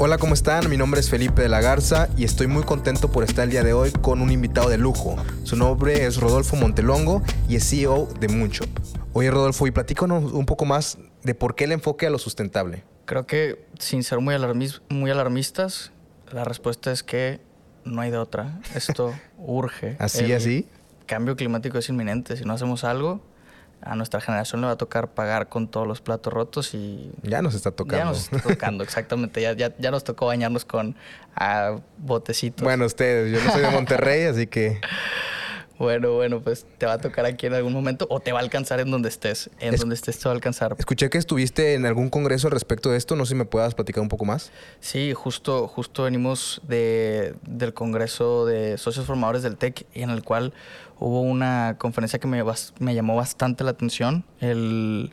Hola, ¿cómo están? Mi nombre es Felipe de la Garza y estoy muy contento por estar el día de hoy con un invitado de lujo. Su nombre es Rodolfo Montelongo y es CEO de Moonshop. Oye, Rodolfo, y platícanos un poco más de por qué el enfoque a lo sustentable. Creo que, sin ser muy, muy alarmistas, la respuesta es que no hay de otra. Esto urge. ¿Así, así? cambio climático es inminente. Si no hacemos algo, a nuestra generación le va a tocar pagar con todos los platos rotos y... Ya nos está tocando. Ya nos está tocando, exactamente. Ya, ya, ya nos tocó bañarnos con ah, botecitos. Bueno, ustedes, yo no soy de Monterrey, así que... Bueno, bueno, pues te va a tocar aquí en algún momento o te va a alcanzar en donde estés. En donde estés te va a alcanzar. Escuché que estuviste en algún congreso respecto de esto. No sé si me puedas platicar un poco más. Sí, justo, justo venimos de, del congreso de socios formadores del TEC en el cual hubo una conferencia que me, me llamó bastante la atención. El,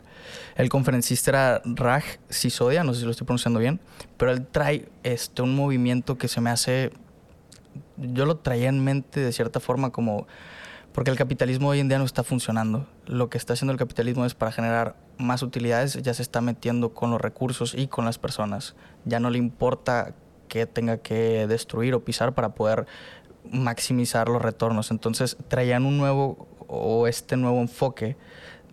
el, conferencista era Raj Sisodia, no sé si lo estoy pronunciando bien, pero él trae este, un movimiento que se me hace... Yo lo traía en mente de cierta forma como porque el capitalismo hoy en día no está funcionando. Lo que está haciendo el capitalismo es para generar más utilidades, ya se está metiendo con los recursos y con las personas. Ya no le importa que tenga que destruir o pisar para poder maximizar los retornos. Entonces traían un nuevo o este nuevo enfoque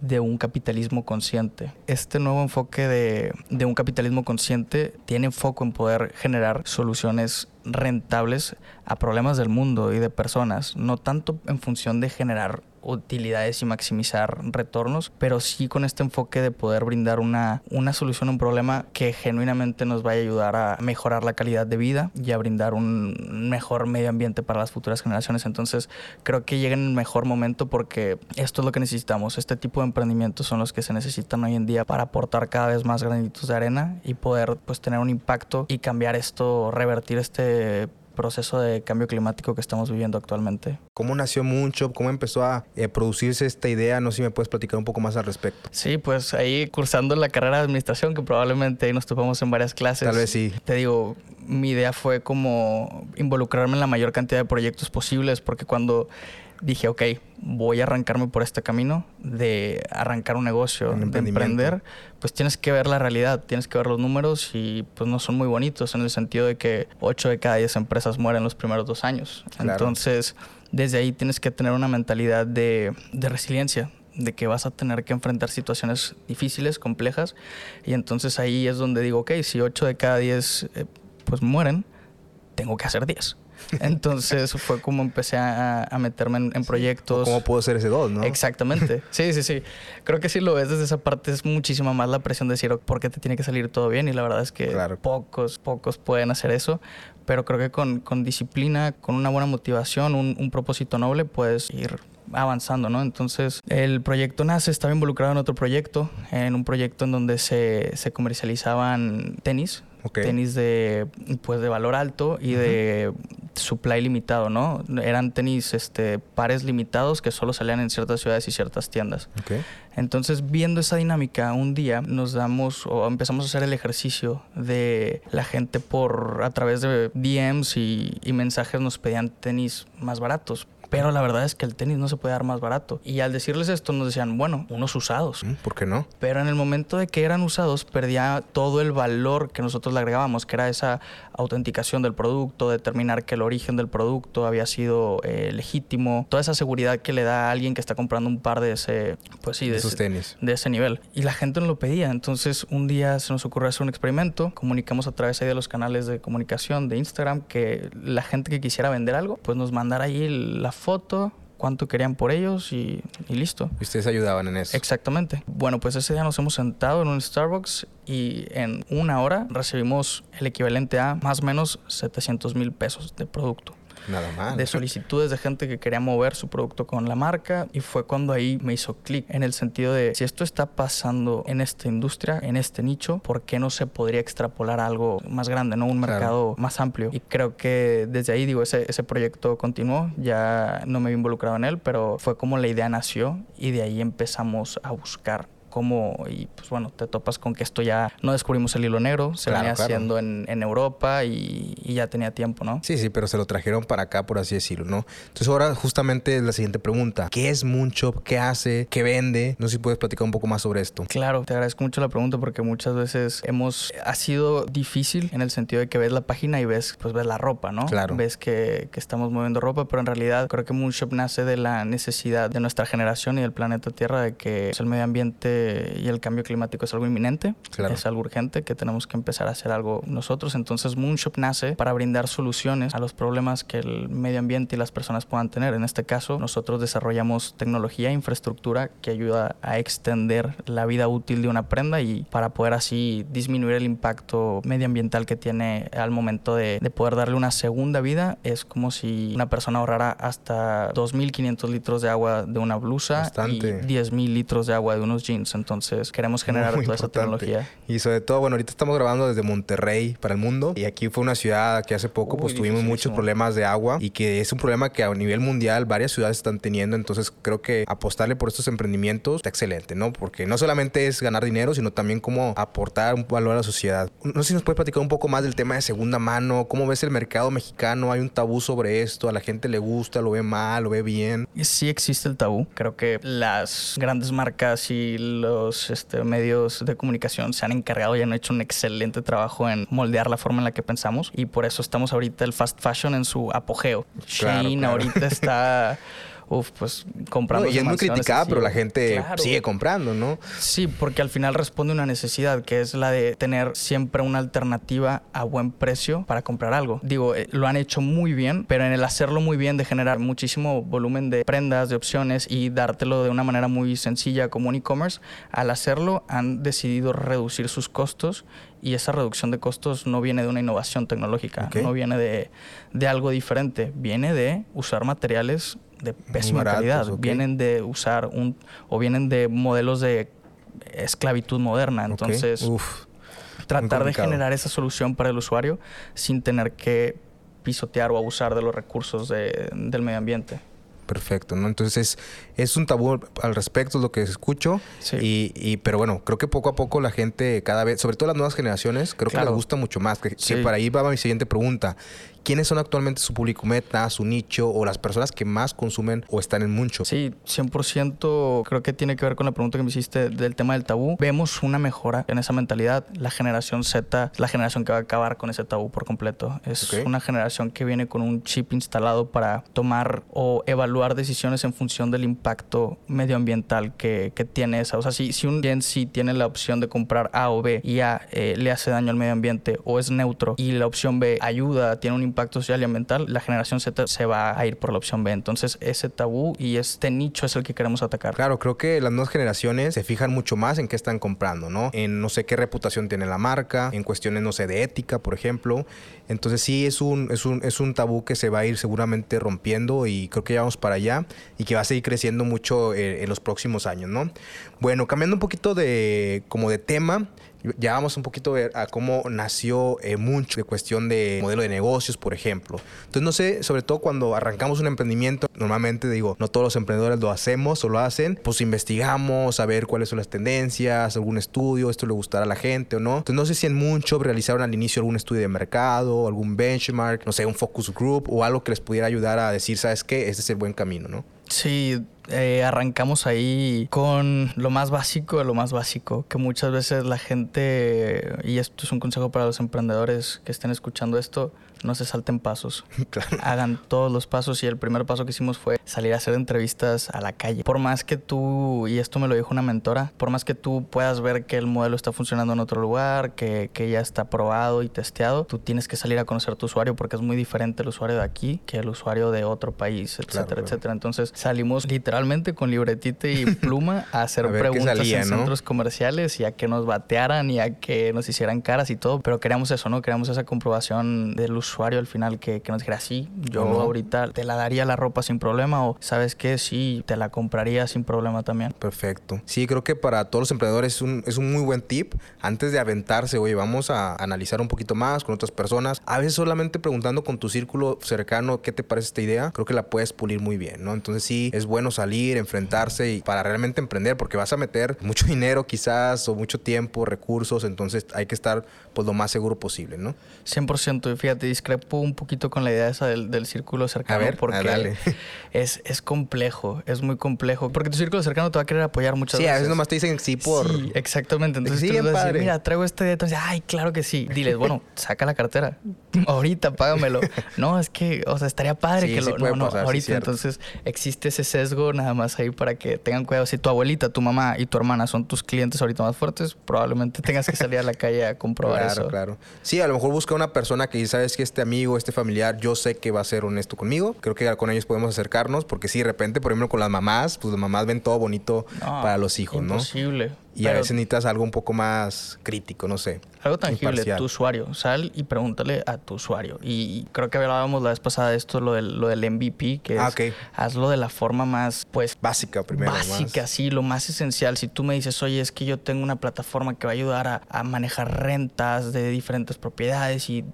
de un capitalismo consciente. Este nuevo enfoque de, de, un capitalismo consciente tiene foco en poder generar soluciones rentables a problemas del mundo y de personas, no tanto en función de generar utilidades y maximizar retornos, pero sí con este enfoque de poder brindar una, una solución a un problema que genuinamente nos vaya a ayudar a mejorar la calidad de vida y a brindar un mejor medio ambiente para las futuras generaciones. Entonces creo que llega en el mejor momento porque esto es lo que necesitamos. Este tipo de emprendimientos son los que se necesitan hoy en día para aportar cada vez más granitos de arena y poder pues tener un impacto y cambiar esto, revertir este proceso de cambio climático que estamos viviendo actualmente. ¿Cómo nació Moonshop? ¿Cómo empezó a eh, producirse esta idea? No sé si me puedes platicar un poco más al respecto. Sí, pues ahí cursando la carrera de administración, que probablemente ahí nos topamos en varias clases. Tal vez sí. Te digo, mi idea fue como involucrarme en la mayor cantidad de proyectos posibles, porque cuando dije, ok, voy a arrancarme por este camino de arrancar un negocio, de emprender, pues tienes que ver la realidad, tienes que ver los números y pues no son muy bonitos en el sentido de que 8 de cada 10 empresas mueren los primeros dos años. Entonces, desde ahí tienes que tener una mentalidad de, de resiliencia, de que vas a tener que enfrentar situaciones difíciles, complejas, y entonces ahí es donde digo, ok, si 8 de cada 10 eh, pues mueren, tengo que hacer 10. Entonces fue como empecé a, meterme en, proyectos. ¿Cómo puedo ser ese dos, no? Exactamente. Sí, sí, sí. Creo que si lo ves desde esa parte es muchísima más la presión de decir, ¿por qué te tiene que salir todo bien? Y la verdad es que pocos, pocos pueden hacer eso. Pero creo que con, con disciplina, con una buena motivación, un, un propósito noble, puedes ir avanzando, ¿no? Entonces, el proyecto nace, estaba involucrado en otro proyecto, en un proyecto en donde se, se comercializaban tenis, tenis de, pues, de valor alto y de supply limitado, ¿no? Eran tenis este, pares limitados que solo salían en ciertas ciudades y ciertas tiendas. Entonces, viendo esa dinámica, un día nos damos o empezamos a hacer el ejercicio de la gente por a través de DMs y, y mensajes nos pedían tenis más baratos pero la verdad es que el tenis no se puede dar más barato. Y al decirles esto nos decían, bueno, unos usados. Mm, ¿Por qué no? Pero en el momento de que eran usados perdía todo el valor que nosotros le agregábamos, que era esa autenticación del producto, determinar que el origen del producto había sido eh, legítimo, toda esa seguridad que le da a alguien que está comprando un par de ese, pues sí, de, esos tenis. De ese nivel. Y la gente no lo pedía. Entonces un día se nos ocurrió hacer un experimento, comunicamos a través de los canales de comunicación de Instagram que la gente que quisiera vender algo, pues nos mandara ahí la foto, cuánto querían por ellos y, listo. ¿Y ustedes ayudaban en eso? Exactamente. Bueno, pues ese día nos hemos sentado en un Starbucks y en una hora recibimos el equivalente a más o menos 700 mil pesos de producto. Nada más. De solicitudes de gente que quería mover su producto con la marca y fue cuando ahí me hizo clic en el sentido de si esto está pasando en esta industria, en este nicho, ¿por qué no se podría extrapolar a algo más grande, no un mercado más amplio? Y creo que desde ahí, digo, ese, ese proyecto continuó, ya no me he involucrado en él, pero fue como la idea nació y de ahí empezamos a buscar cómo, y pues bueno, te topas con que esto ya no descubrimos el hilo negro, se venía haciendo en, en, Europa y, y, ya tenía tiempo, ¿no? Sí, sí, pero se lo trajeron para acá, por así decirlo, ¿no? Entonces ahora justamente es la siguiente pregunta. ¿Qué es Moonshop? ¿Qué hace? ¿Qué vende? No sé si puedes platicar un poco más sobre esto. Claro, te agradezco mucho la pregunta porque muchas veces hemos, ha sido difícil en el sentido de que ves la página y ves, pues ves la ropa, ¿no? Claro. Ves que, que estamos moviendo ropa, pero en realidad creo que Moonshop nace de la necesidad de nuestra generación y del planeta Tierra de que el medio ambiente y el cambio climático es algo inminente, claro. es algo urgente, que tenemos que empezar a hacer algo nosotros. Entonces Moonshop nace para brindar soluciones a los problemas que el medio ambiente y las personas puedan tener. En este caso, nosotros desarrollamos tecnología e infraestructura que ayuda a extender la vida útil de una prenda y para poder así disminuir el impacto medioambiental que tiene al momento de, de poder darle una segunda vida. Es como si una persona ahorrara hasta 2.500 litros de agua de una blusa Bastante. y 10.000 litros de agua de unos jeans. Entonces queremos generar Muy toda esa importante. tecnología. Y sobre todo, bueno, ahorita estamos grabando desde Monterrey para el mundo y aquí fue una ciudad que hace poco Uy, pues tuvimos muchos problemas de agua y que es un problema que a nivel mundial varias ciudades están teniendo, entonces creo que apostarle por estos emprendimientos está excelente, ¿no? Porque no solamente es ganar dinero, sino también cómo aportar un valor a la sociedad. No sé si nos puede platicar un poco más del tema de segunda mano, cómo ves el mercado mexicano, hay un tabú sobre esto, a la gente le gusta, lo ve mal, lo ve bien. Sí existe el tabú. Creo que las grandes marcas y los este, medios de comunicación se han encargado y han hecho un excelente trabajo en moldear la forma en la que pensamos y por eso estamos ahorita el fast fashion en su apogeo. Claro, Shein claro. ahorita está... Uf, pues comprando. No, y es muy criticada, pero la gente Claro. sigue comprando, ¿no? Sí, porque al final responde a una necesidad que es la de tener siempre una alternativa a buen precio para comprar algo. Digo, eh, lo han hecho muy bien, pero en el hacerlo muy bien de generar muchísimo volumen de prendas, de opciones y dártelo de una manera muy sencilla como un e-commerce, al hacerlo han decidido reducir sus costos y esa reducción de costos no viene de una innovación tecnológica, no viene de, de algo diferente, viene de usar materiales de pésima baratos, calidad, vienen de usar un o vienen de modelos de esclavitud moderna. Entonces, Uf. tratar de generar esa solución para el usuario sin tener que pisotear o abusar de los recursos de- del medio ambiente. Perfecto, ¿no? Entonces es un tabú al respecto, es lo que escucho. Sí. Y, y- pero bueno, creo que poco a poco la gente cada vez, sobre todo las nuevas generaciones, creo que les gusta mucho más. Que, que para ahí va mi siguiente pregunta. ¿Quiénes son actualmente su público meta, su nicho o las personas que más consumen o están en mucho? Sí, 100% creo que tiene que ver con la pregunta que me hiciste del tema del tabú. Vemos una mejora en esa mentalidad. La generación Z es la generación que va a acabar con ese tabú por completo. Es Ok. una generación que viene con un chip instalado para tomar o evaluar decisiones en función del impacto medioambiental que, que tiene esa. O sea, si, si un Gen Z tiene la opción de comprar A o B y A eh, le hace daño al medio ambiente o es neutro y la opción B ayuda, tiene un impacto social y ambiental, la generación Z se va a ir por la opción B. Entonces, ese tabú y este nicho es el que queremos atacar. Claro, creo que las nuevas generaciones se fijan mucho más en qué están comprando, ¿no? En no sé qué reputación tiene la marca, en cuestiones, no sé, de ética, por ejemplo. Entonces sí es un, es un, es un tabú que se va a ir seguramente rompiendo y creo que ya vamos para allá y que va a seguir creciendo mucho eh, en los próximos años, ¿no? Bueno, cambiando un poquito de como de tema, ya vamos un poquito a cómo nació eh, mucho de cuestión de modelo de negocios, por ejemplo. Entonces, no sé, sobre todo cuando arrancamos un emprendimiento, normalmente digo, no todos los emprendedores lo hacemos o lo hacen, pues investigamos a ver cuáles son las tendencias, algún estudio, esto le gustará a la gente o no. Entonces, no sé si en mucho realizaron al inicio algún estudio de mercado, algún benchmark, no sé, un focus group o algo que les pudiera ayudar a decir, ¿sabes qué? Este es el buen camino, ¿no? Sí, eh, arrancamos ahí con lo más básico de lo más básico, que muchas veces la gente, y esto es un consejo para los emprendedores que estén escuchando esto, no se salten pasos. claro. Hagan todos los pasos y el primer paso que hicimos fue salir a hacer entrevistas a la calle. Por más que tú, y esto me lo dijo una mentora, por más que tú puedas ver que el modelo está funcionando en otro lugar, que, que ya está probado y testeado, tú tienes que salir a conocer tu usuario porque es muy diferente el usuario de aquí que el usuario de otro país, etcétera, claro. etcétera. Entonces salimos literalmente con libretita y pluma a hacer A preguntas salía, en ¿no? centros comerciales y a que nos batearan y a que nos hicieran caras y todo. Pero queríamos eso, ¿no? Queríamos esa comprobación del usuario al final que, que nos dijera, sí, yo ahorita te la daría la ropa sin problema o, ¿sabes qué? Sí, te la compraría sin problema también. Perfecto. Sí, creo que para todos los emprendedores es un, es un muy buen tip. Antes de aventarse, oye, vamos a analizar un poquito más con otras personas. A veces solamente preguntando con tu círculo cercano qué te parece esta idea, creo que la puedes pulir muy bien, ¿no? Entonces sí, es bueno salir, enfrentarse y para realmente emprender, porque vas a meter mucho dinero quizás o mucho tiempo, recursos, entonces hay que estar pues lo más seguro posible, ¿no? 100%. Y fíjate, discrepo un poquito con la idea esa del, círculo cercano. A ver, porque es, es complejo, es muy complejo. Porque tu círculo cercano te va a querer apoyar muchas veces. Sí, a veces nomás te dicen sí por... Sí, exactamente. Entonces sí, tú vas a decir, mira, traigo este día. Entonces, ay, claro que sí. Diles, bueno, saca la cartera. ahorita, págamelo. no, es que, o sea, estaría padre que lo... no, no, ahorita. Entonces existe ese sesgo nada más ahí para que tengan cuidado. Si tu abuelita, tu mamá y tu hermana son tus clientes ahorita más fuertes, probablemente tengas que salir a la calle a comprobar Claro, claro. Sí, a lo mejor busca una persona que sabes que este amigo, este familiar, yo sé que va a ser honesto conmigo. Creo que con ellos podemos acercarnos, porque sí, de repente, por ejemplo, con las mamás, pues las mamás ven todo bonito para los hijos, ¿no? Imposible. Y a veces necesitas algo un poco más crítico, no sé. Algo tangible, tu usuario. Sal y pregúntale a tu usuario. Y creo que hablábamos la vez pasada de esto, lo del, lo del MVP, que ah, es hazlo de la forma más, pues... Básica primero. Básica, sí, lo más esencial. Si tú me dices, oye, es que yo tengo una plataforma que va a ayudar a, manejar rentas de diferentes propiedades y,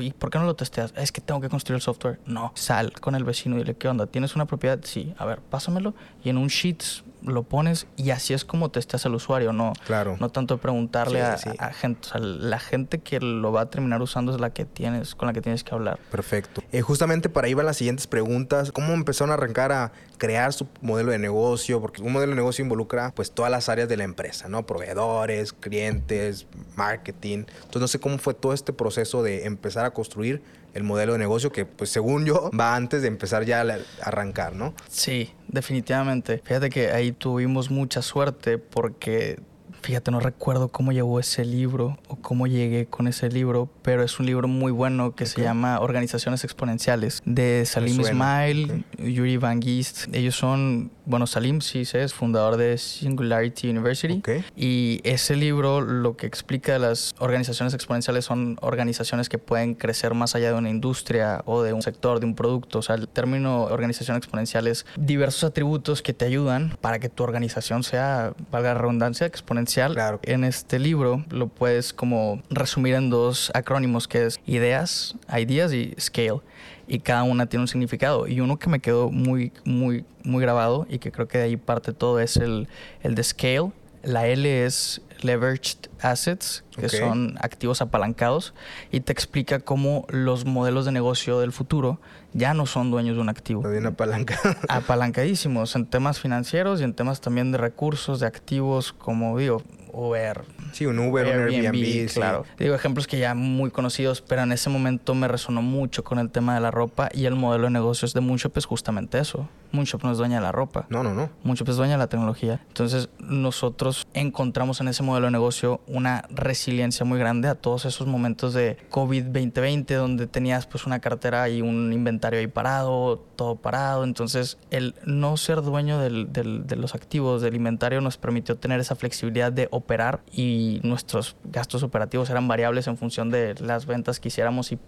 y, ¿por qué no lo testeas? Es que tengo que construir el software. No, sal con el vecino y dile, ¿qué onda? ¿Tienes una propiedad? Sí, a ver, pásamelo. Y en un Sheets lo pones y así es como testas al usuario, no, claro. no tanto preguntarle a, gente. la gente que lo va a terminar usando es la que tienes, con la que tienes que hablar. Perfecto. Eh, justamente para ahí van las siguientes preguntas. ¿Cómo empezaron a arrancar a crear su modelo de negocio? Porque un modelo de negocio involucra pues todas las áreas de la empresa, ¿no? Proveedores, clientes, marketing. Entonces no sé cómo fue todo este proceso de empezar a construir el modelo de negocio que, pues según yo, va antes de empezar ya a arrancar, ¿no? Sí, definitivamente. Fíjate que ahí tuvimos mucha suerte porque Fíjate, no recuerdo cómo llegó ese libro o cómo llegué con ese libro, pero es un libro muy bueno que se llama Organizaciones Exponenciales de Salim Ismail, Yuri Van Gist. Ellos son, bueno, Salim sí es fundador de Singularity University. Y ese libro lo que explica las organizaciones exponenciales son organizaciones que pueden crecer más allá de una industria o de un sector, de un producto. O sea, el término organización exponencial es diversos atributos que te ayudan para que tu organización sea, valga la redundancia, exponencial Claro. En este libro lo puedes como resumir en dos acrónimos que es ideas, ideas y scale. Y cada una tiene un significado. Y uno que me quedó muy, muy, muy grabado y que creo que de ahí parte todo es el, el de scale. La L es leveraged assets, que son activos apalancados, y te explica cómo los modelos de negocio del futuro ya no son dueños de un activo. Está bien apalancado. Apalancadísimos en temas financieros y en temas también de recursos, de activos, como digo, Uber. Sí, un Uber, un Airbnb, claro. Digo ejemplos que ya muy conocidos, pero en ese momento me resonó mucho con el tema de la ropa y el modelo de negocios de Moonshop es justamente eso. Moonshop no es dueña de la ropa. No, no, no. Moonshop es dueña de la tecnología. Entonces, nosotros encontramos en ese modelo de negocio una resiliencia muy grande a todos esos momentos de COVID-2020 donde tenías pues una cartera y un inventario ahí parado, todo parado. Entonces, el no ser dueño del, del, de los activos, del inventario, nos permitió tener esa flexibilidad de operar y nuestros gastos operativos eran variables en función de las ventas que hiciéramos y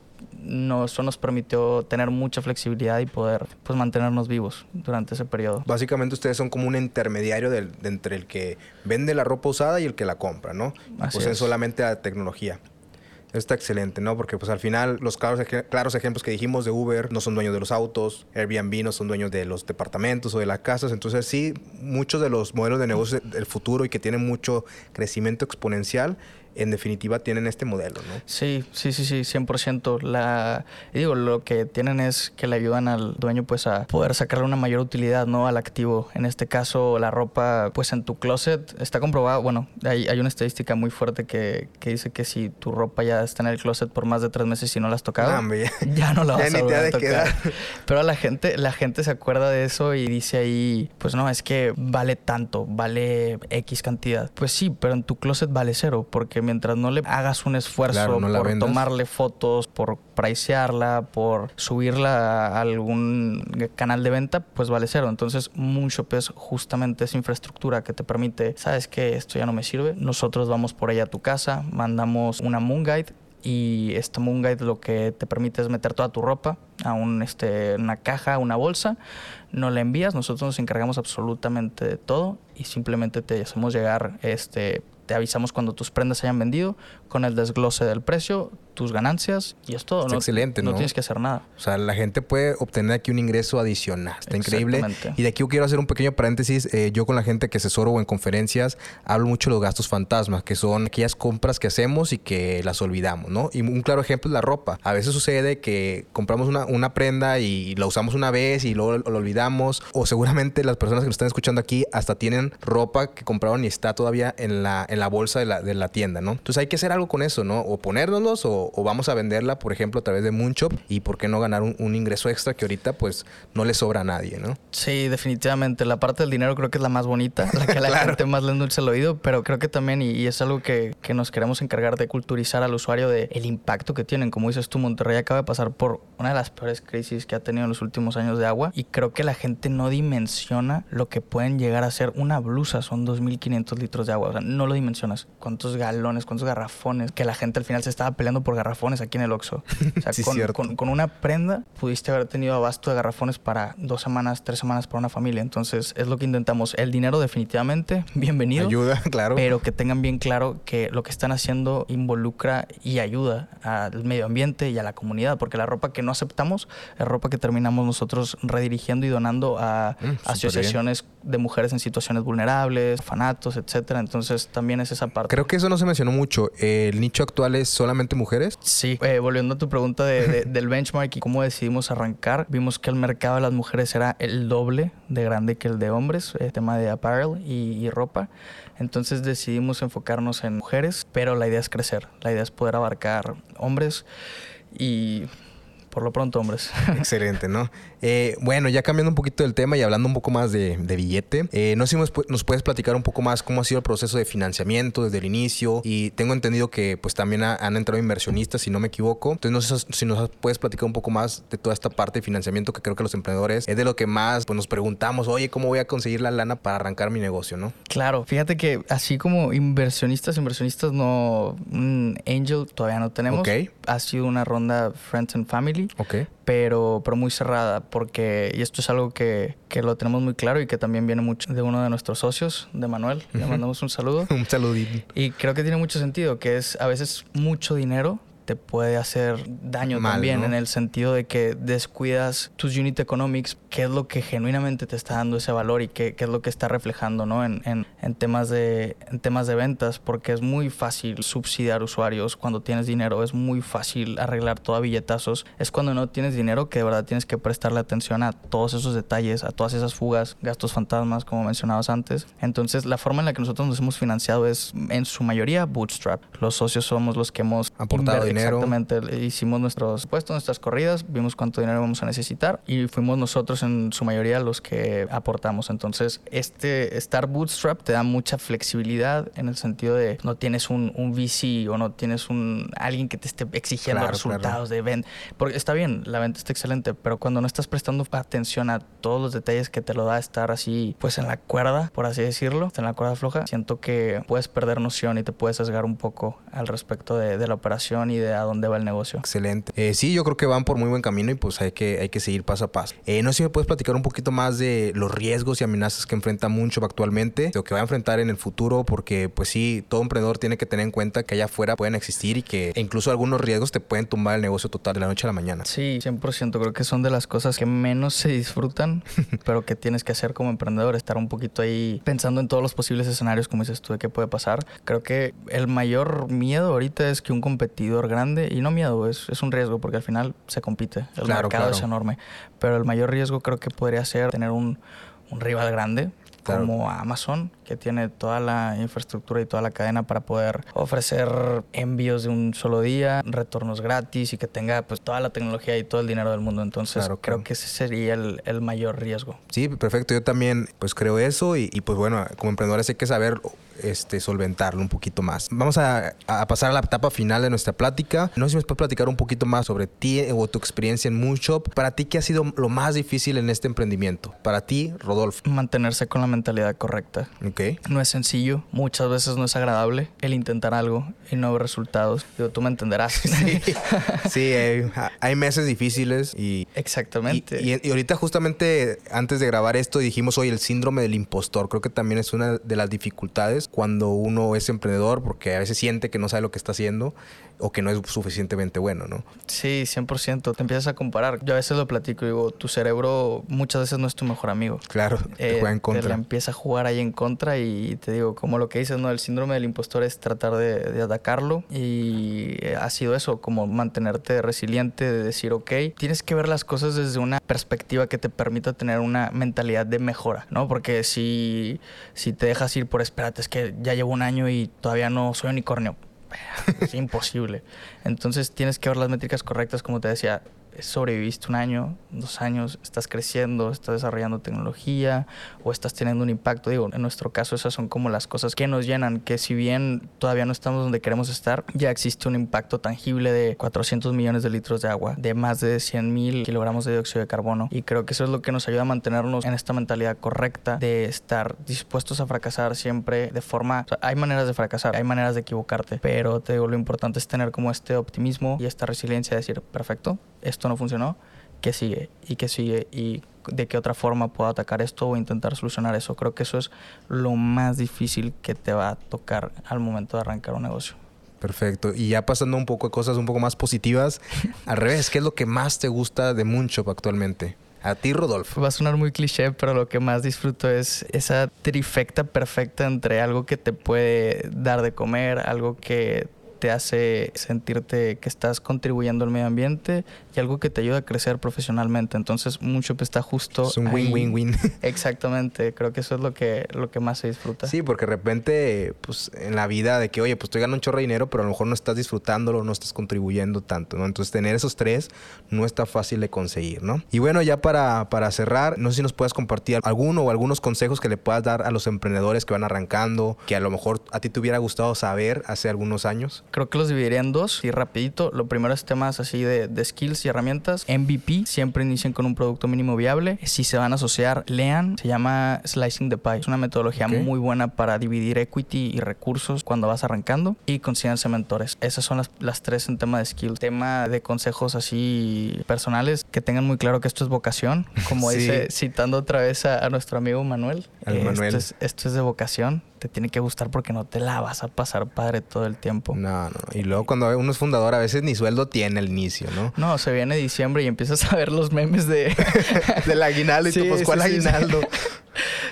no, eso nos permitió tener mucha flexibilidad y poder pues mantenernos vivos durante ese periodo. Básicamente ustedes son como un intermediario de entre el que vende la ropa usada y el que la compra, ¿no? Así pues es solamente la tecnología. Está excelente, ¿no? Porque pues al final los claros, claros ejemplos que dijimos de Uber no son dueños de los autos, Airbnb no son dueños de los departamentos o de las casas. Entonces sí, muchos de los modelos de negocio del futuro y que tienen mucho crecimiento exponencial en definitiva tienen este modelo, ¿no? Sí, sí, sí, sí, 100%. La, digo, lo que tienen es que le ayudan al dueño pues a poder sacarle una mayor utilidad, ¿no? Al activo. En este caso, la ropa pues en tu closet está comprobado, bueno, hay, hay una estadística muy fuerte que, que, dice que si tu ropa ya está en el closet por más de tres meses y no la has tocado, ya, no la vas a volver a tocar. Pero la gente, la gente se acuerda de eso y dice ahí, pues no, es que vale tanto, vale X cantidad. Pues sí, pero en tu closet vale cero, porque mientras no le hagas un esfuerzo por tomarle fotos, por pricearla, por subirla a algún canal de venta, pues vale cero. Entonces, Moonshop es justamente esa infraestructura que te permite, sabes que esto ya no me sirve, nosotros vamos por allá a tu casa, mandamos una Moon Guide y este Moon Guide lo que te permite es meter toda tu ropa a un, este, una caja, una bolsa, no la envías, nosotros nos encargamos absolutamente de todo y simplemente te hacemos llegar este te avisamos cuando tus prendas se hayan vendido con el desglose del precio, tus ganancias y es todo. Está no, excelente, no ¿no? tienes que hacer nada. O sea, la gente puede obtener aquí un ingreso adicional. Está increíble. Y de aquí yo quiero hacer un pequeño paréntesis. Eh, yo con la gente que asesoro o en conferencias hablo mucho de los gastos fantasmas, que son aquellas compras que hacemos y que las olvidamos, ¿no? Y un claro ejemplo es la ropa. A veces sucede que compramos una, una prenda y la usamos una vez y luego lo olvidamos. O seguramente las personas que nos están escuchando aquí hasta tienen ropa que compraron y está todavía en la, en la bolsa de la, de la tienda, ¿no? Entonces hay que hacer algo con eso, ¿no? O ponérnoslos o, o vamos a venderla, por ejemplo, a través de Moonshop y por qué no ganar un, un ingreso extra que ahorita pues no le sobra a nadie, ¿no? Sí, definitivamente. La parte del dinero creo que es la más bonita, la que a la Claro. gente más le endulce el oído, pero creo que también, y, y es algo que, que nos queremos encargar de culturizar al usuario de el impacto que tienen. Como dices tú, Monterrey acaba de pasar por una de las peores crisis que ha tenido en los últimos años de agua y creo que la gente no dimensiona lo que pueden llegar a ser una blusa, son 2.500 litros de agua, o sea, no lo dimensionas. ¿Cuántos galones, cuántos garrafones? Que la gente al final se estaba peleando por garrafones aquí en el Oxxo. O sea, Sí, con, con- con una prenda pudiste haber tenido abasto de garrafones para dos semanas, tres semanas para una familia. Entonces es lo que intentamos. El dinero definitivamente, bienvenido. Ayuda, claro. Pero que tengan bien claro que lo que están haciendo involucra y ayuda al medio ambiente y a la comunidad, porque la ropa que no aceptamos es ropa que terminamos nosotros redirigiendo y donando a Mm, asociaciones de mujeres en situaciones vulnerables, fanatos, etcétera. Entonces también es esa parte. Creo que eso no se mencionó mucho. ¿El nicho actual es solamente mujeres? Sí, eh, volviendo a tu pregunta de- de- del benchmark y cómo decidimos arrancar, vimos que el mercado de las mujeres era el doble de grande que el de hombres, el tema de apparel y, y ropa. Entonces decidimos enfocarnos en mujeres, pero la idea es crecer, la idea es poder abarcar hombres y por lo pronto hombres. Excelente, ¿no? Eh, bueno, ya cambiando un poquito del tema y hablando un poco más de, de billete, eh, no sé si nos, pu- nos puedes platicar un poco más cómo ha sido el proceso de financiamiento desde el inicio y tengo entendido que pues también ha- han entrado inversionistas, si no me equivoco. Entonces no sé si nos puedes platicar un poco más de toda esta parte de financiamiento que creo que los emprendedores es de lo que más pues, nos preguntamos, oye, ¿cómo voy a conseguir la lana para arrancar mi negocio, no? Claro, fíjate que así como inversionistas, inversionistas no, un angel todavía no tenemos. Ok. Ha sido una ronda Friends and Family. Ok. Pero, pero muy cerrada, porque, y esto es algo que, que lo tenemos muy claro y que también viene mucho de uno de nuestros socios, de Manuel, le mandamos un saludo. Un saludito. Y creo que tiene mucho sentido, que es a veces mucho dinero te puede hacer daño Mal, también ¿no? en el sentido de que descuidas tus unit economics, qué es lo que genuinamente te está dando ese valor y qué, qué es lo que está reflejando ¿no? en, en- en temas de, en temas de ventas, porque es muy fácil subsidiar usuarios cuando tienes dinero, es muy fácil arreglar todo a billetazos, es cuando no tienes dinero que de verdad tienes que prestarle atención a todos esos detalles, a todas esas fugas, gastos fantasmas, como mencionabas antes. Entonces, la forma en la que nosotros nos hemos financiado es en su mayoría bootstrap. Los socios somos los que hemos Aportado dinero. Exactamente. Hicimos nuestros puestos, nuestras corridas, vimos cuánto dinero vamos a necesitar y fuimos nosotros en su mayoría los que aportamos. Entonces, este estar bootstrap te da mucha flexibilidad en el sentido de no tienes un, un VC o no tienes un alguien que te esté exigiendo Claro, resultados de venta. Porque está bien, la venta está excelente, pero cuando no estás prestando atención a todos los detalles que te lo da estar así, pues en la cuerda, por así decirlo, en la cuerda floja, siento que puedes perder noción y te puedes sesgar un poco al respecto de, de la operación y de a dónde va el negocio. Excelente. Eh, sí, yo creo que van por muy buen camino y pues hay que, hay que seguir paso a paso. Eh, no sé si me puedes platicar un poquito más de los riesgos y amenazas que enfrenta Moonshop actualmente, lo que va a enfrentar en el futuro, porque pues sí, todo emprendedor tiene que tener en cuenta que allá afuera pueden existir y que incluso algunos riesgos te pueden tumbar el negocio total de la noche a la mañana. Sí, 100%. Creo que son de las cosas que menos se disfrutan, pero que tienes que hacer como emprendedor, estar un poquito ahí pensando en todos los posibles escenarios, como dices tú, de qué puede pasar. Creo que el mayor miedo ahorita es que un competidor grande, y no miedo, es, es un riesgo, porque al final se compite. El Claro, mercado claro. es enorme. Pero el mayor riesgo creo que podría ser tener un, un rival grande. Claro. Como Amazon, que tiene toda la infraestructura y toda la cadena para poder ofrecer envíos de un solo día, retornos gratis y que tenga pues toda la tecnología y todo el dinero del mundo. Entonces Claro, creo que ese sería el, el mayor riesgo. Sí, perfecto. Yo también pues creo eso y, y, pues bueno, como emprendedores hay que saber este, solventarlo un poquito más. Vamos a, a pasar a la etapa final de nuestra plática. No sé si me puedes platicar un poquito más sobre ti o tu experiencia en Moonshop. Para ti, ¿qué ha sido lo más difícil en este emprendimiento? Para ti, Rodolfo. Mantenerse con la mentalidad correcta. Ok. Ok. No es sencillo, muchas veces no es agradable el intentar algo y no ver resultados. Digo, tú me entenderás. Sí, sí hay, hay meses difíciles y... Exactamente. Y, y- y ahorita justamente antes de grabar esto dijimos hoy el síndrome del impostor. Creo que también es una de las dificultades cuando uno es emprendedor porque a veces siente que no sabe lo que está haciendo o que no es suficientemente bueno, ¿no? Sí, 100%. Te empiezas a comparar. Yo a veces lo platico y digo, tu cerebro muchas veces no es tu mejor amigo. Claro, te Eh, juega en Te la contra. empieza a jugar ahí en contra y te digo, como lo que dices, ¿no? El síndrome del impostor es tratar de, de atacarlo y eh, ha sido eso, como mantenerte resiliente, de decir, ok, tienes que ver las cosas desde una perspectiva que te permita tener una mentalidad de mejora, ¿no? Porque si, si te dejas ir por, espérate, es que ya llevo un año y todavía no soy unicornio. Es imposible. Entonces tienes que ver las métricas correctas, como te decía, sobreviviste un año, dos años, estás creciendo, estás desarrollando tecnología o estás teniendo un impacto. Digo, en nuestro caso esas son como las cosas que nos llenan, que si bien todavía no estamos donde queremos estar, ya existe un impacto tangible de 400 millones de litros de agua, de más de 100 mil kilogramos de dióxido de carbono. Y creo que eso es lo que nos ayuda a mantenernos en esta mentalidad correcta de estar dispuestos a fracasar siempre de forma... o sea, hay maneras de fracasar, hay maneras de equivocarte, pero te digo, lo importante es tener como este optimismo y esta resiliencia de decir, perfecto, esto no funcionó, ¿qué sigue? ¿Y qué sigue? ¿Y de qué otra forma puedo atacar esto o intentar solucionar eso? Creo que eso es lo más difícil que te va a tocar al momento de arrancar un negocio. Perfecto. Y ya pasando un poco a cosas un poco más positivas, al revés, ¿qué es lo que más te gusta de Moonshop actualmente? A ti, Rodolfo. Va a sonar muy cliché, pero lo que más disfruto es esa trifecta perfecta entre algo que te puede dar de comer, algo que te hace sentirte que estás contribuyendo al medio ambiente y algo que te ayuda a crecer profesionalmente. Entonces, mucho está justo. Es un win-win-win. Exactamente, creo que eso es lo que, lo que más se disfruta. Sí, porque de repente, pues en la vida de que, oye, pues estoy ganando un chorro de dinero, pero a lo mejor no estás disfrutándolo, no estás contribuyendo tanto, ¿no? Entonces, tener esos tres no está fácil de conseguir, ¿no? Y bueno, ya para, para cerrar, no sé si nos puedes compartir alguno o algunos consejos que le puedas dar a los emprendedores que van arrancando, que a lo mejor a ti te hubiera gustado saber hace algunos años. Creo que los dividiría en dos y rapidito. Lo primero es temas así de, de skills y herramientas. MVP, siempre inicien con un producto mínimo viable. Si se van a asociar, lean. Se llama Slicing the Pie. Es una metodología muy buena para dividir equity y recursos cuando vas arrancando. Y consíganse mentores. Esas son las, las tres en tema de skills. Tema de consejos así personales, que tengan muy claro que esto es vocación. Como Sí. dice, citando otra vez a, a nuestro amigo Manuel. Al eh, Manuel. Esto es, esto es de vocación. Te tiene que gustar porque no te la vas a pasar padre todo el tiempo. No, no. Y luego cuando uno es fundador, a veces ni sueldo tiene al inicio, ¿no? No, se viene diciembre y empiezas a ver los memes de... Del aguinaldo y tú, Sí, pues, sí, ¿cuál sí, sí. aguinaldo? Sí,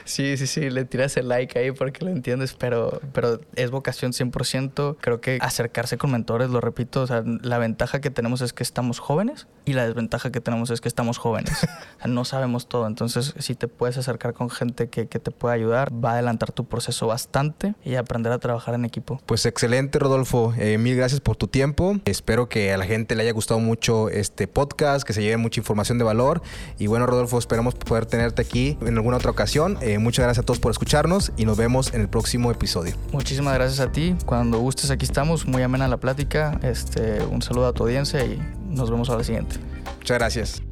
sí, sí, le tiras el like ahí porque lo entiendes, pero, pero es vocación 100%. Creo que acercarse con mentores, lo repito, o sea, la ventaja que tenemos es que estamos jóvenes y la desventaja que tenemos es que estamos jóvenes. O sea, no sabemos todo, entonces si te puedes acercar con gente que, que te pueda ayudar, va a adelantar tu proceso bastante y aprender a trabajar en equipo. Pues excelente, Rodolfo. Eh, mil gracias por tu tiempo. Espero que a la gente le haya gustado mucho este podcast, que se lleve mucha información de valor. Y bueno, Rodolfo, esperamos poder tenerte aquí en alguna otra ocasión. Eh, muchas gracias a todos por escucharnos y nos vemos en el próximo episodio. Muchísimas gracias a ti. Cuando gustes, aquí estamos. Muy amena la plática. Este, un saludo a tu audiencia y nos vemos a la siguiente. Muchas gracias.